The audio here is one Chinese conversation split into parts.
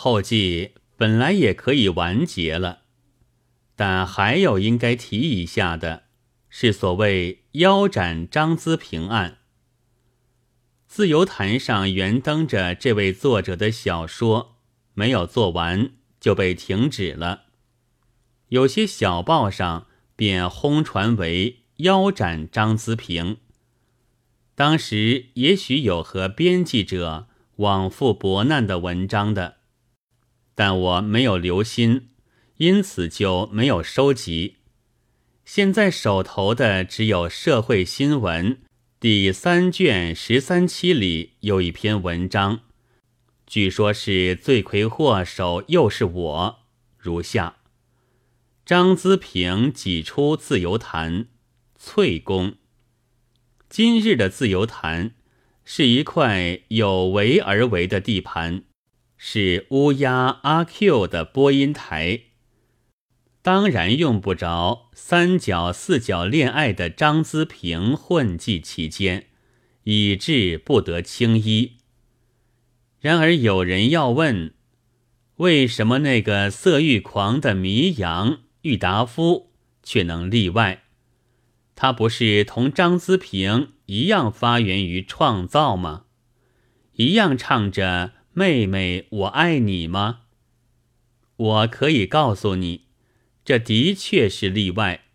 后记本来也可以完结了，但还有应该提一下的，是所谓腰斩张资平案。自由坛上原登着这位作者的小说，没有做完就被停止了。有些小报上便轰传为腰斩张资平。当时也许有和编辑者往复博难的文章的。但我没有留心，因此就没有收集。现在手头的只有《社会新闻》第三卷十三期里有一篇文章，据说是罪魁祸首又是我。如下：张资平挤出自由坛，翠宫。今日的自由坛是一块有为而为的地盘。是乌鸦阿 Q 的播音台，当然用不着三角四角恋爱的张资平混迹其间，以致不得轻衣。然而有人要问，为什么那个色欲狂的迷羊郁达夫却能例外？他不是同张资平一样发源于创造吗？一样唱着。妹妹，我爱你吗？我可以告诉你，这的确是例外，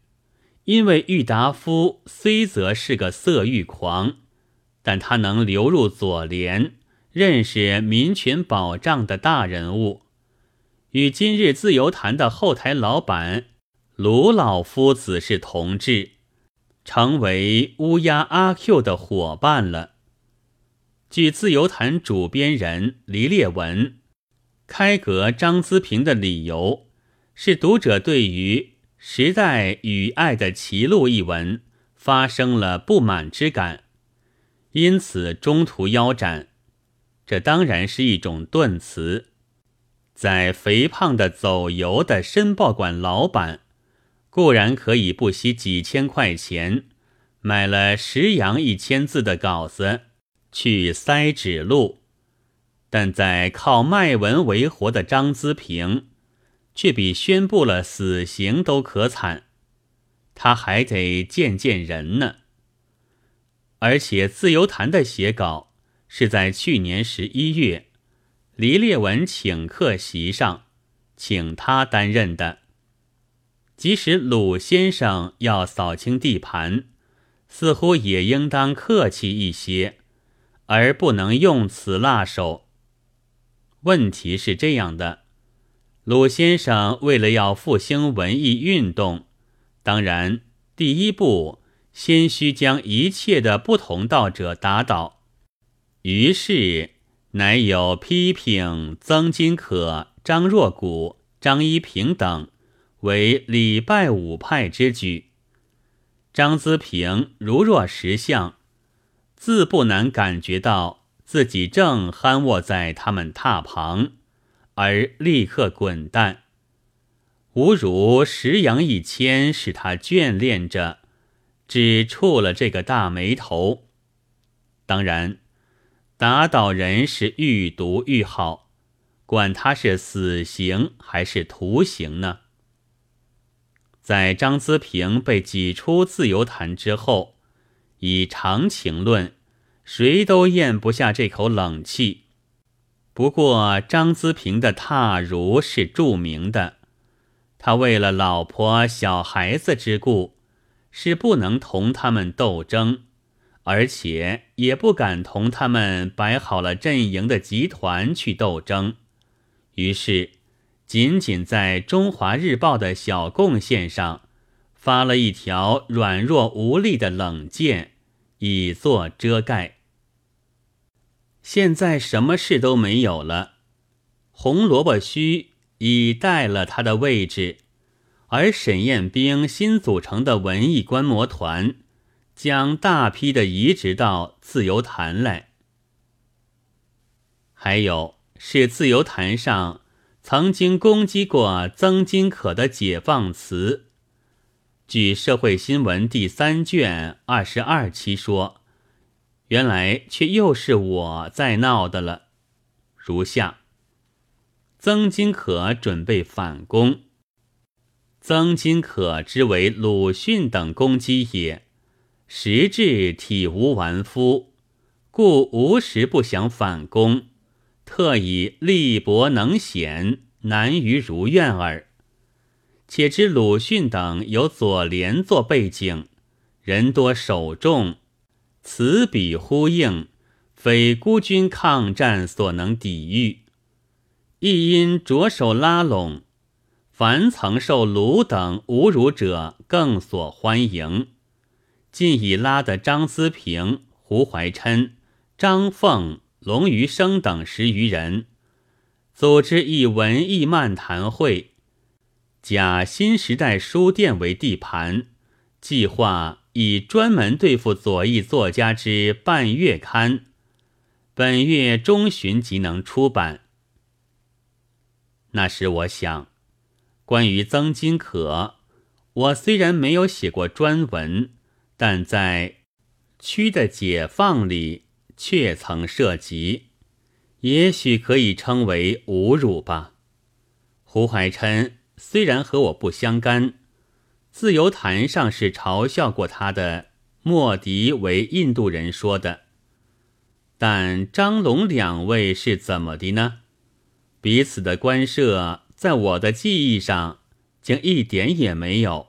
因为郁达夫虽则是个色欲狂，但他能流入左联，认识民权保障的大人物，与今日自由坛的后台老板卢老夫子是同志，成为乌鸦阿 Q 的伙伴了。据自由坛主编人黎烈文开革张资平的理由，是读者对于《时代与爱的歧路》一文发生了不满之感，因此中途腰斩。这当然是一种顿词。在肥胖的走油的申报馆老板，固然可以不惜几千块钱买了十洋一千字的稿子。去塞指路，但在靠卖文为活的张资平，却比宣布了死刑都可惨。他还得见见人呢。而且自由谈的写稿是在去年十一月，黎烈文请客席上，请他担任的。即使鲁先生要扫清地盘，似乎也应当客气一些。而不能用此辣手。问题是这样的：鲁先生为了要复兴文艺运动，当然第一步先需将一切的不同道者打倒。于是乃有批评曾金可、张若谷、张一平等为礼拜五派之举。张资平如若识相。自不难感觉到自己正酣卧在他们榻旁，而立刻滚蛋。吾如十羊一千，使他眷恋着，只触了这个大眉头。当然，打倒人是愈毒愈好，管他是死刑还是徒刑呢？在张资平被挤出自由坛之后。以常情论，谁都咽不下这口冷气。不过张资平的踏如是著名的，他为了老婆小孩子之故，是不能同他们斗争，而且也不敢同他们摆好了阵营的集团去斗争。于是，仅仅在《中华日报》的小贡献上，发了一条软弱无力的冷箭。以作遮盖。现在什么事都没有了，红萝卜须已代了他的位置，而沈彦冰新组成的文艺观摩团将大批的移植到自由坛来。还有是自由坛上曾经攻击过曾金可的解放词。据《社会新闻》第三卷二十二期说，原来却又是我在闹的了。如下：曾金可准备反攻。曾金可之为鲁迅等攻击也，实质体无完肤，故无时不想反攻，特以力薄能显，难于如愿耳。且知鲁迅等有左联作背景，人多手重，此笔呼应，非孤军抗战所能抵御。亦因着手拉拢，凡曾受鲁等侮辱者，更所欢迎。近已拉得张思平、胡怀琛、张凤、龙余生等十余人，组织一文艺漫谈会，假新时代书店为地盘，计划以专门对付左翼作家之半月刊，本月中旬即能出版。那时我想，关于曾金可，我虽然没有写过专文，但在区的解放里却曾涉及，也许可以称为侮辱吧。胡怀琛虽然和我不相干，自由坛上是嘲笑过他的莫迪为印度人说的，但张龙两位是怎么的呢？彼此的关涉，在我的记忆上竟一点也没有。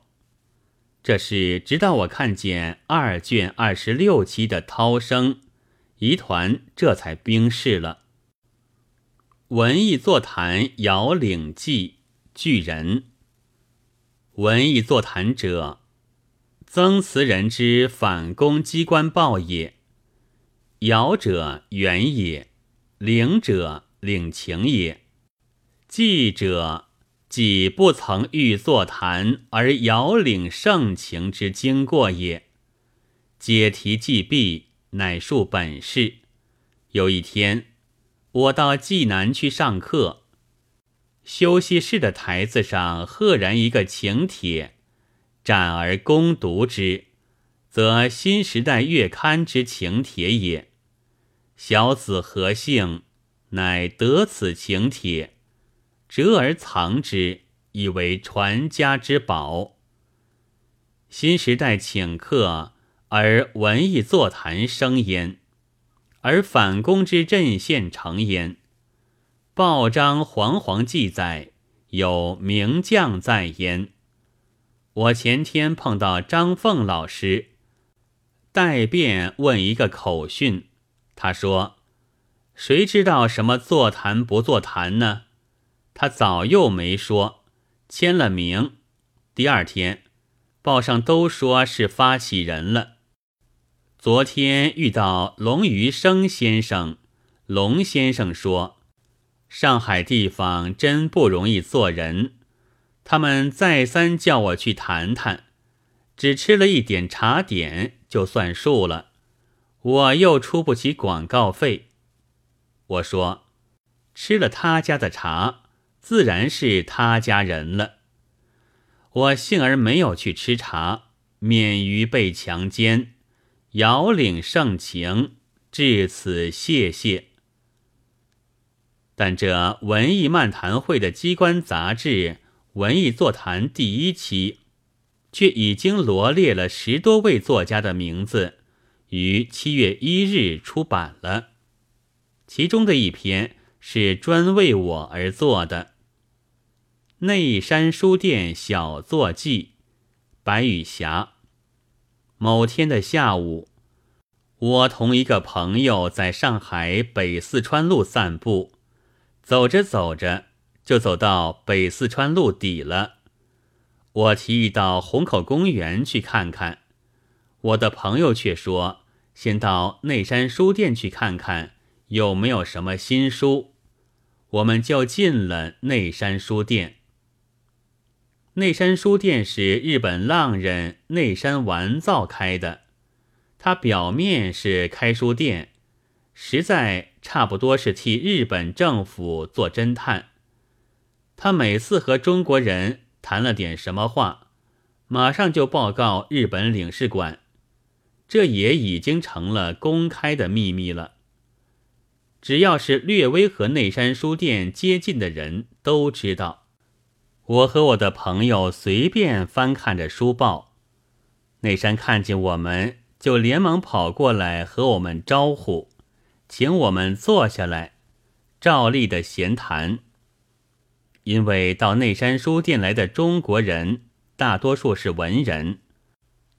这是直到我看见二卷二十六期的《涛声》，疑团这才冰释了。文艺座谈遥领记巨人，文艺座谈者，曾词人之反攻机关报也。遥者远也，领者领情也。记者己不曾欲座谈而遥领盛情之经过也。解题既毕，乃述本事。有一天，我到济南去上课，休息室的台子上赫然一个请帖，展而攻读之，则新时代月刊之请帖也。小子何幸，乃得此请帖。折而藏之，以为传家之宝。新时代请客，而文艺座谈生焉，而反攻之阵线成焉。报章煌煌记载，有名将在焉。我前天碰到张凤老师，代辩问一个口讯，他说：“谁知道什么座谈不座谈呢？”他早又没说，签了名。第二天，报上都说是发起人了。昨天遇到龙余生先生，龙先生说，上海地方真不容易做人。他们再三叫我去谈谈，只吃了一点茶点就算数了，我又出不起广告费。我说，吃了他家的茶。自然是他家人了。我幸而没有去吃茶，免于被强奸。遥领盛情，至此谢谢。但这文艺漫谈会的机关杂志《文艺座谈》第一期，却已经罗列了十多位作家的名字，于七月一日出版了。其中的一篇是专为我而做的。内山书店小坐记，白羽霞。某天的下午，我同一个朋友在上海北四川路散步，走着走着就走到北四川路底了。我提议到虹口公园去看看，我的朋友却说先到内山书店去看看有没有什么新书。我们就进了内山书店。内山书店是日本浪人内山完造开的，他表面是开书店，实在差不多是替日本政府做侦探。他每次和中国人谈了点什么话，马上就报告日本领事馆，这也已经成了公开的秘密了。只要是略微和内山书店接近的人都知道。我和我的朋友随便翻看着书报，内山看见我们，就连忙跑过来和我们招呼，请我们坐下来，照例的闲谈。因为到内山书店来的中国人大多数是文人，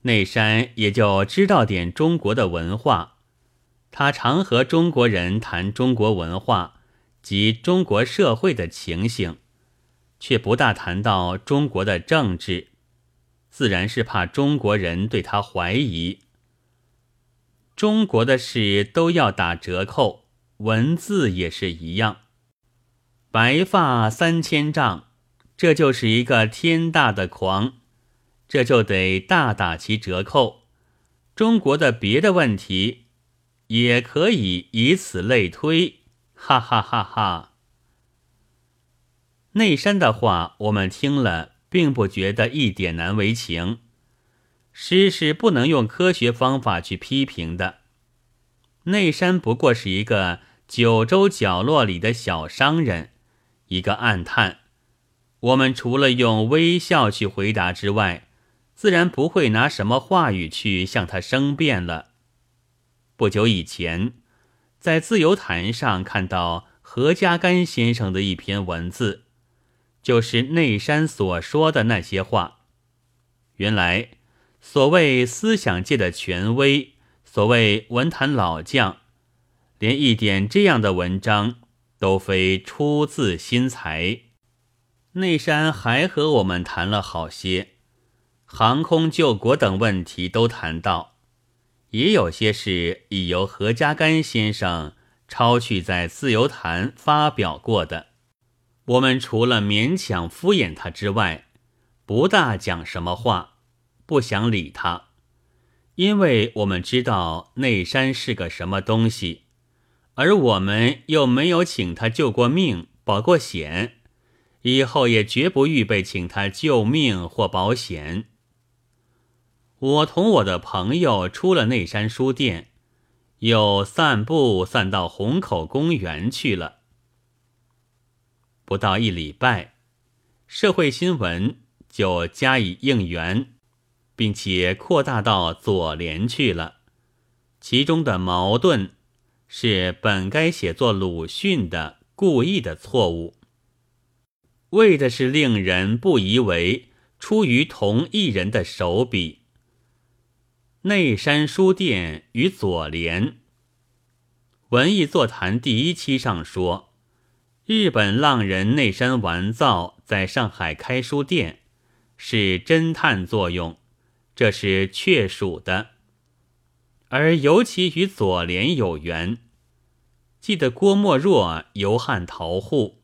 内山也就知道点中国的文化。他常和中国人谈中国文化及中国社会的情形，却不大谈到中国的政治，自然是怕中国人对他怀疑。中国的事都要打折扣，文字也是一样。白发三千丈，这就是一个天大的狂，这就得大打其折扣。中国的别的问题，也可以以此类推，哈哈哈哈。内山的话，我们听了，并不觉得一点难为情。诗是不能用科学方法去批评的。内山不过是一个九州角落里的小商人。一个暗叹，我们除了用微笑去回答之外，自然不会拿什么话语去向他争辩了。不久以前，在自由坛上看到何家干先生的一篇文字，就是内山所说的那些话。原来，所谓思想界的权威，所谓文坛老将，连一点这样的文章。都非出自心裁。内山还和我们谈了好些，航空救国等问题都谈到，也有些事已由何家干先生抄去在自由谈发表过的。我们除了勉强敷衍他之外，不大讲什么话，不想理他，因为我们知道内山是个什么东西。而我们又没有请他救过命、保过险，以后也绝不预备请他救命或保险。我同我的朋友出了内山书店，又散步散到虹口公园去了。不到一礼拜，社会新闻就加以应援，并且扩大到左联去了，其中的矛盾。是本该写作鲁迅的故意的错误，为的是令人不疑为出于同一人的手笔。内山书店与左联文艺座谈第一期上说，日本浪人内山完造在上海开书店，是侦探作用，这是确属的。而尤其与左联有缘，记得郭沫若游汉逃户，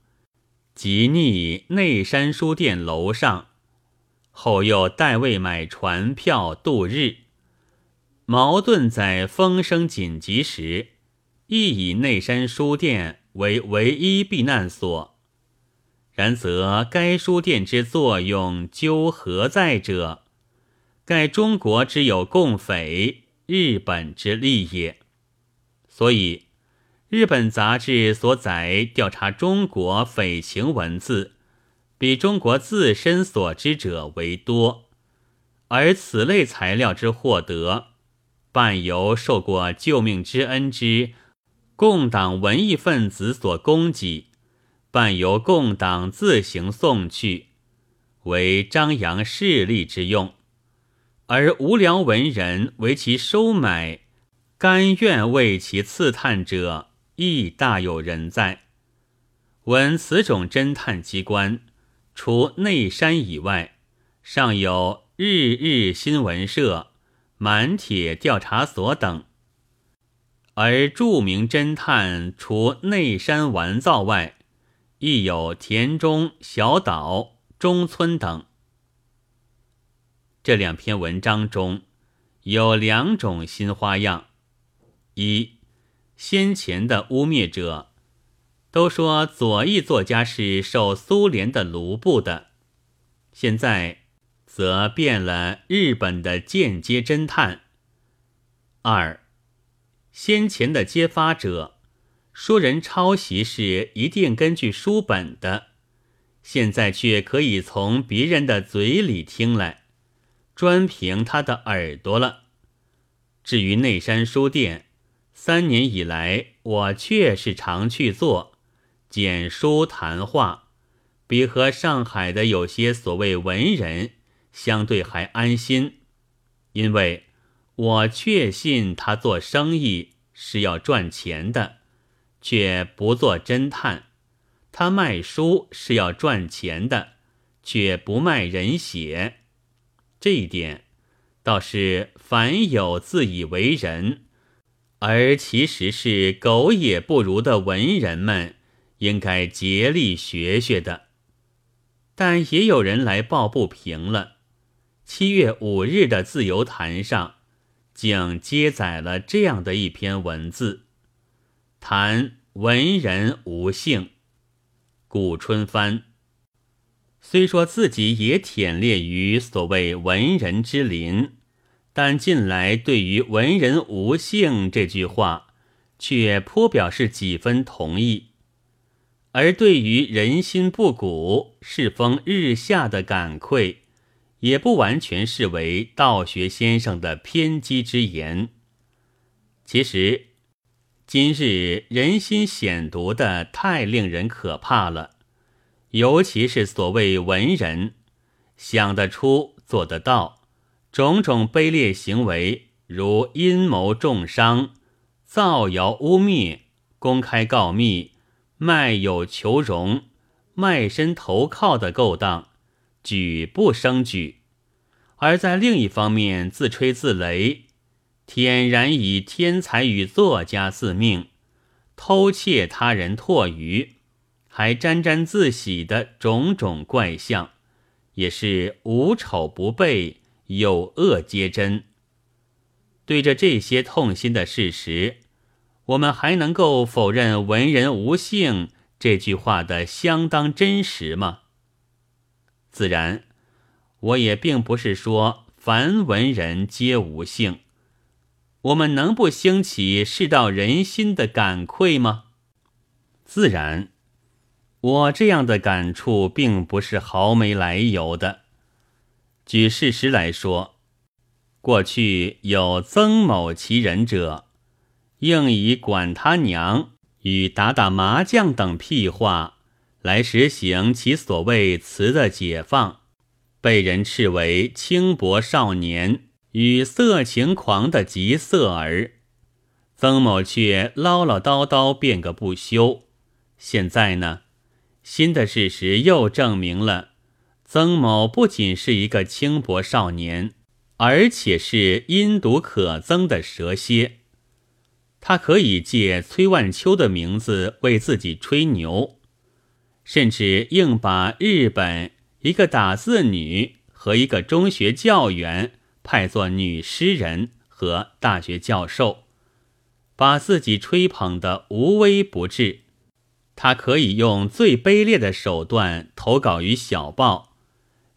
即逆内山书店楼上，后又代为买船票度日。矛盾在风声紧急时，亦以内山书店为唯一避难所。然则该书店之作用究何在者？盖中国之有共匪。日本之利也，所以日本杂志所载调查中国匪情文字，比中国自身所知者为多，而此类材料之获得，半由受过救命之恩之共党文艺分子所供给，半由共党自行送去，为张扬势力之用。而无聊文人为其收买，甘愿为其刺探者，亦大有人在。闻此种侦探机关，除内山以外，尚有日日新闻社、满铁调查所等。而著名侦探除内山完造外，亦有田中、小岛、中村等。这两篇文章中有两种新花样：一，先前的污蔑者都说左翼作家是受苏联的卢布的，现在则变了日本的间接侦探；二，先前的揭发者说人抄袭是一定根据书本的，现在却可以从别人的嘴里听来，专凭他的耳朵了。至于内山书店，三年以来我确是常去做，简书谈话，比和上海的有些所谓文人相对还安心，因为我确信他做生意是要赚钱的。却不做侦探，他卖书是要赚钱的，却不卖人血。这一点倒是凡有自以为人，而其实是狗也不如的文人们，应该竭力学学的。但也有人来抱不平了。七月五日的自由谈上，竟接载了这样的一篇文字。谈文人无姓，顾春帆虽说自己也忝列于所谓文人之林，但近来对于“文人无性”这句话，却颇表示几分同意；而对于“人心不古，世风日下”的感愧，也不完全视为道学先生的偏激之言。其实。今日人心险毒的太令人可怕了，尤其是所谓文人，想得出、做得到，种种卑劣行为，如阴谋重伤、造谣污蔑、公开告密、卖友求荣、卖身投靠的勾当，举不胜举；而在另一方面自吹自擂。天然以天才与作家自命，偷窃他人唾鱼，还沾沾自喜的种种怪象，也是无丑不备，有恶皆真。对着这些痛心的事实，我们还能够否认“文人无性”这句话的相当真实吗？自然，我也并不是说凡文人皆无性。我们能不兴起世道人心的感愧吗？自然，我这样的感触并不是毫没来由的。举事实来说，过去有曾某其人者，应以管他娘与打打麻将等屁话来实行其所谓词的解放，被人斥为轻薄少年。与色情狂的急色儿，曾某却唠唠叨叨辩个不休。现在呢，新的事实又证明了，曾某不仅是一个轻薄少年，而且是阴毒可憎的蛇蝎。他可以借崔万秋的名字为自己吹牛，甚至硬把日本一个打字女和一个中学教员。派作女诗人和大学教授，把自己吹捧得无微不至。他可以用最卑劣的手段投稿于小报，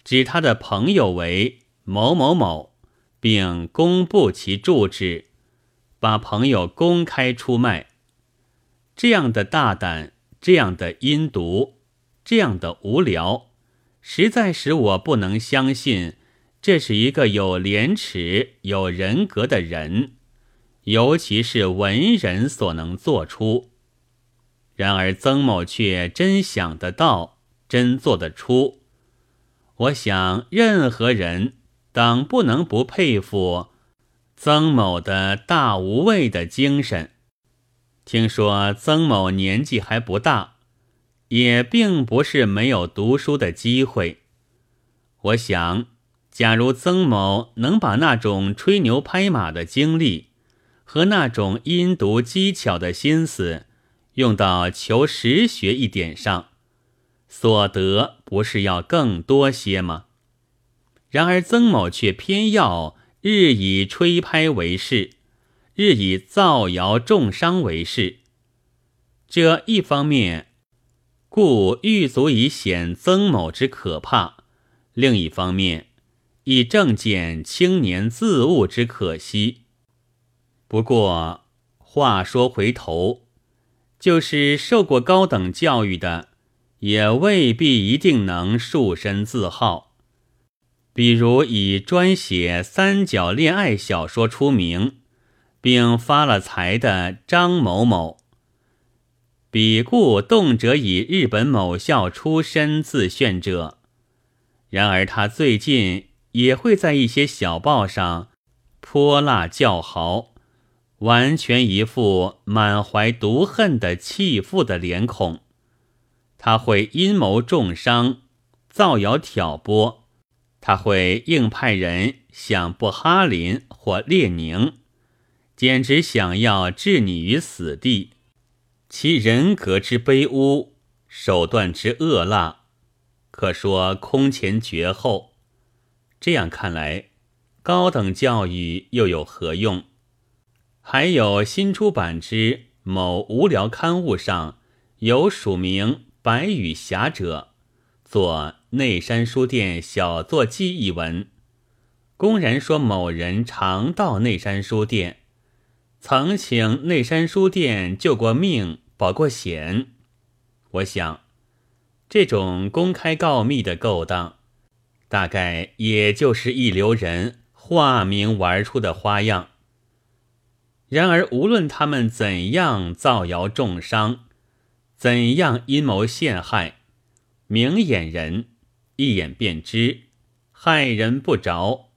指他的朋友为某某某，并公布其住址，把朋友公开出卖。这样的大胆，这样的阴毒，这样的无聊，实在使我不能相信。这是一个有廉耻、有人格的人，尤其是文人所能做出。然而曾某却真想得到，真做得出。我想，任何人当不能不佩服曾某的大无畏的精神。听说曾某年纪还不大，也并不是没有读书的机会。我想。假如曾某能把那种吹牛拍马的经历和那种阴毒机巧的心思用到求实学一点上，所得不是要更多些吗？然而曾某却偏要日以吹拍为事，日以造谣重伤为事。这一方面，故欲足以显曾某之可怕；另一方面，以正见青年自误之可惜。不过话说回头，就是受过高等教育的，也未必一定能树身自号。比如以专写三角恋爱小说出名，并发了财的张某某，比故动辄以日本某校出身自炫者。然而他最近也会在一些小报上泼辣叫好，完全一副满怀毒恨的弃妇的脸孔。他会阴谋重伤，造谣挑拨。他会硬派人想布哈林或列宁，简直想要置你于死地。其人格之卑污，手段之恶辣，可说空前绝后。这样看来，高等教育又有何用？还有新出版之某无聊刊物上有署名“白羽侠”者，做。内山书店小作记一文，公然说某人常到内山书店，曾请内山书店救过命、保过险。我想，这种公开告密的勾当，大概也就是一流人化名玩出的花样。然而，无论他们怎样造谣重伤，怎样阴谋陷害，明眼人。一眼便知，害人不着。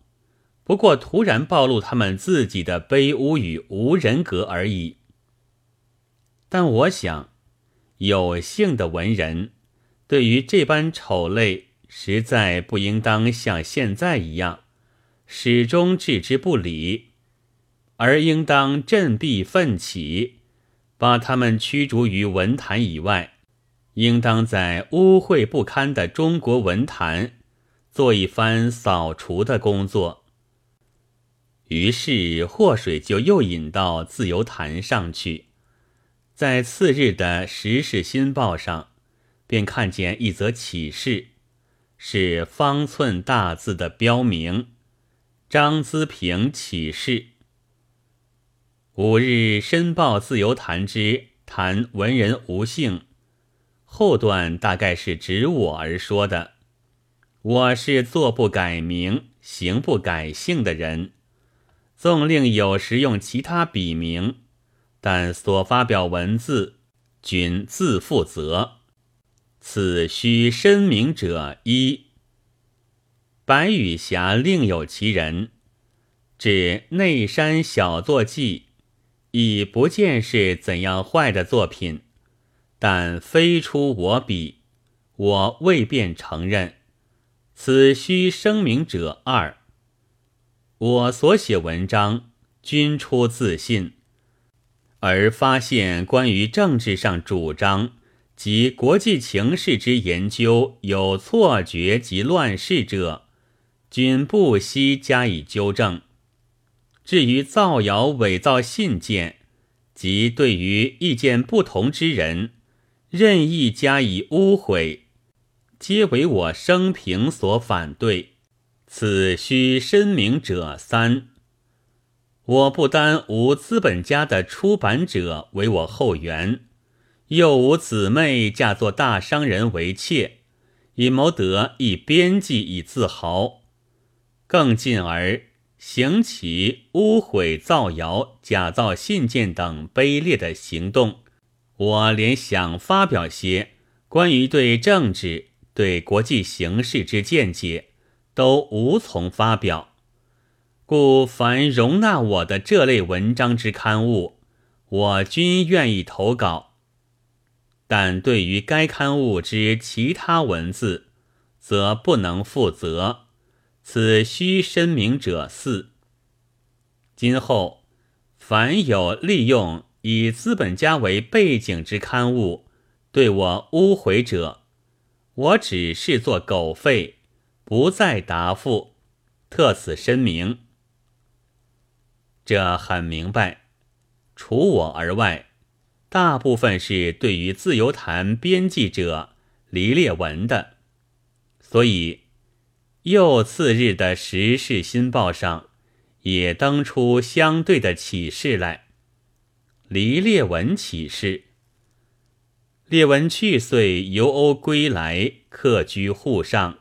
不过突然暴露他们自己的卑污与无人格而已。但我想，有幸的文人对于这般丑类，实在不应当像现在一样，始终置之不理，而应当振臂奋起，把他们驱逐于文坛以外。应当在污秽不堪的中国文坛做一番扫除的工作。于是祸水就又引到自由坛上去，在次日的《时事新报》上，便看见一则启事，是方寸大字的标明：“张资平启事。”五日《申报》自由谈之谈文人无姓。后段大概是指我而说的。我是做不改名、行不改姓的人，纵令有时用其他笔名，但所发表文字均自负责。此须申明者一。白羽侠另有其人，指内山小作记，已不见是怎样坏的作品。但非出我笔，我未便承认。此须声明者二。我所写文章均出自信，而发现关于政治上主张及国际情势之研究有错觉及乱世者，均不惜加以纠正。至于造谣伪造信件，及对于意见不同之人，任意加以污毁，皆为我生平所反对。此须申明者三。我不单无资本家的出版者为我后援，又无姊妹嫁作大商人为妾，以谋得一编辑以自豪。更进而行其污毁、造谣、假造信件等卑劣的行动。我连想发表些关于对政治、对国际形势之见解，都无从发表。故凡容纳我的这类文章之刊物，我均愿意投稿。但对于该刊物之其他文字，则不能负责。此须申明者四。今后凡有利用。以资本家为背景之刊物，对我污毁者，我只视作狗吠，不再答复，特此声明。这很明白，除我而外，大部分是对于自由谈编辑者黎烈文的，所以又次日的《时事新报》上也登出相对的启示来。黎烈文启示，列文去岁游欧归来，客居沪上，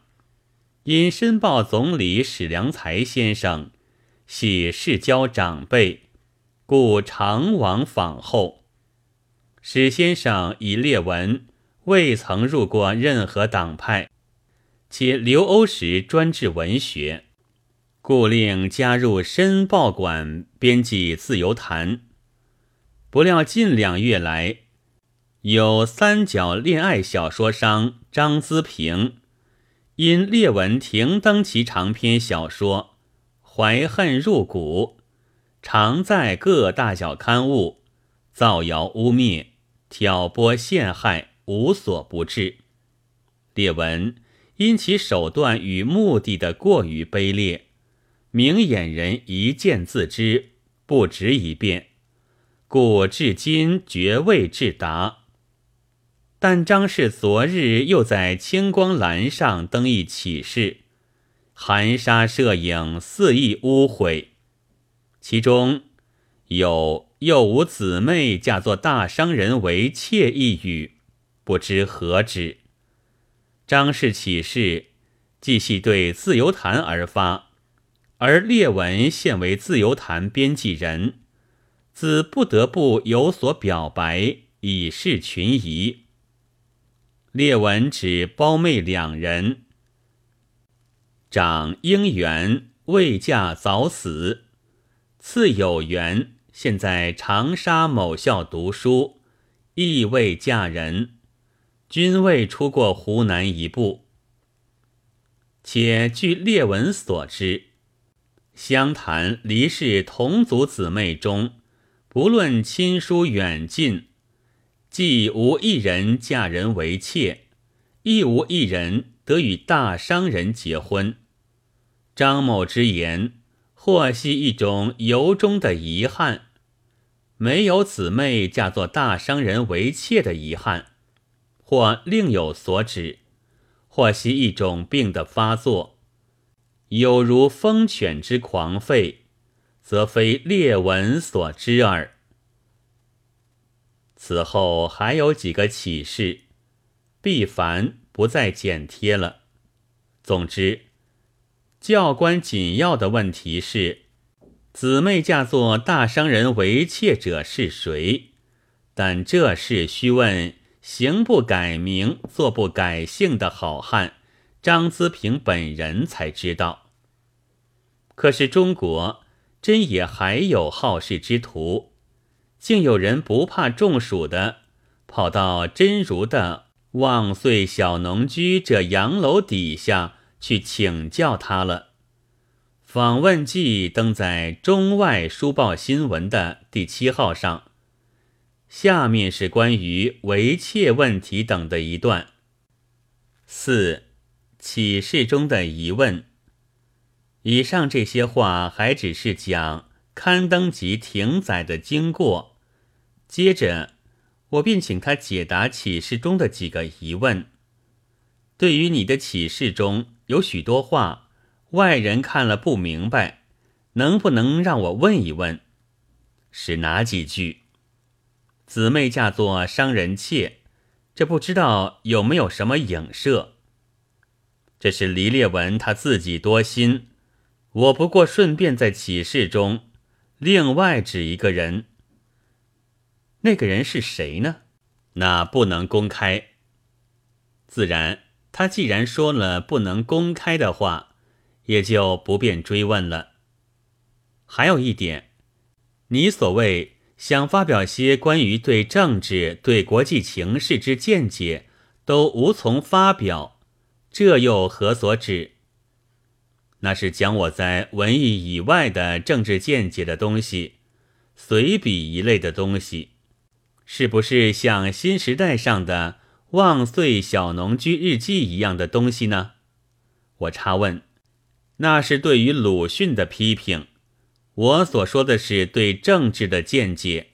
因申报总理史良才先生系世交长辈，故常往访候。史先生以列文未曾入过任何党派，且留欧时专治文学，故令加入申报馆编辑《自由谈》。不料近两月来。有三角恋爱小说商张资平，因列文停登其长篇小说，怀恨入骨，常在各大小刊物造谣污蔑、挑拨陷害，无所不至。列文因其手段与目的的过于卑劣，明眼人一见自知，不值一辩，故至今绝未至达。但张氏昨日又在青光栏上登一启事，含沙射影，肆意污秽。其中有“又无姊妹嫁作大商人为妾”一语，不知何止。张氏启事既系对《自由谈》而发，而列文现为《自由谈》编辑人，自不得不有所表白，以示群疑。列文指胞妹两人，长英元未嫁早死，次有元现在长沙某校读书，亦未嫁人，均未出过湖南一步。且据列文所知，湘潭离世同族姊妹中，不论亲疏远近。既无一人嫁人为妾，亦无一人得与大商人结婚。张某之言，或系一种由衷的遗憾，没有姊妹嫁作大商人为妾的遗憾，或另有所指，或系一种病的发作，有如疯犬之狂吠，则非列文所知耳。此后还有几个启示，必凡不再剪贴了。总之，教官紧要的问题是：姊妹嫁作大商人为妾者是谁？但这事须问行不改名、坐不改姓的好汉张资平本人才知道。可是中国真也还有好事之徒。竟有人不怕中暑的，跑到真如的望岁小农居这洋楼底下去请教他了。访问记登在《中外书报新闻》的第七号上。下面是关于为妾问题等的一段。四启示中的疑问。以上这些话还只是讲。刊登及停载的经过，接着我便请他解答启示中的几个疑问。对于你的启示中有许多话，外人看了不明白，能不能让我问一问？是哪几句？姊妹嫁作商人妾，这不知道有没有什么影射？这是黎烈文他自己多心，我不过顺便在启示中。另外指一个人，那个人是谁呢？那不能公开。自然，他既然说了不能公开的话，也就不便追问了。还有一点，你所谓想发表些关于对政治、对国际情势之见解，都无从发表，这又何所指？那是讲我在文艺以外的政治见解的东西，随笔一类的东西，是不是像新时代上的《万岁小农居日记》一样的东西呢？我插问，那是对于鲁迅的批评。我所说的是对政治的见解。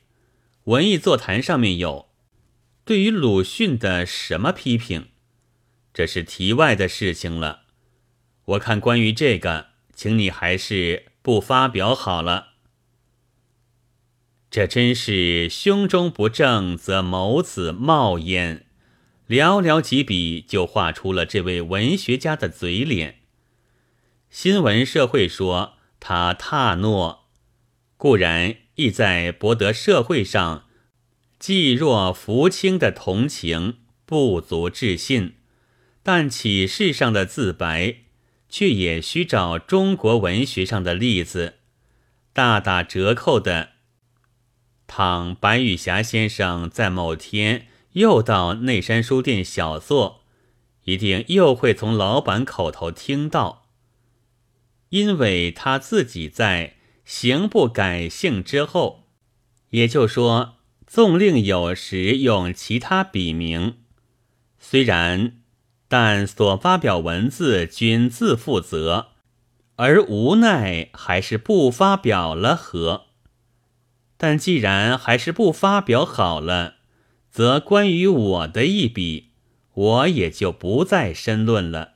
文艺座谈上面有对于鲁迅的什么批评？这是题外的事情了。我看关于这个，请你还是不发表好了。这真是胸中不正则眸子冒烟。寥寥几笔就画出了这位文学家的嘴脸。新闻社会说他踏诺，固然意在博得社会上济弱扶清的同情，不足置信。但启示上的自白，却也需找中国文学上的例子，大打折扣的。倘白玉霞先生在某天又到内山书店小坐，一定又会从老板口头听到，因为他自己在行不改姓之后，也就说，纵令有时用其他笔名，虽然。但所发表文字均自负责，而无奈还是不发表了何？但既然还是不发表好了，则关于我的一笔，我也就不再深论了。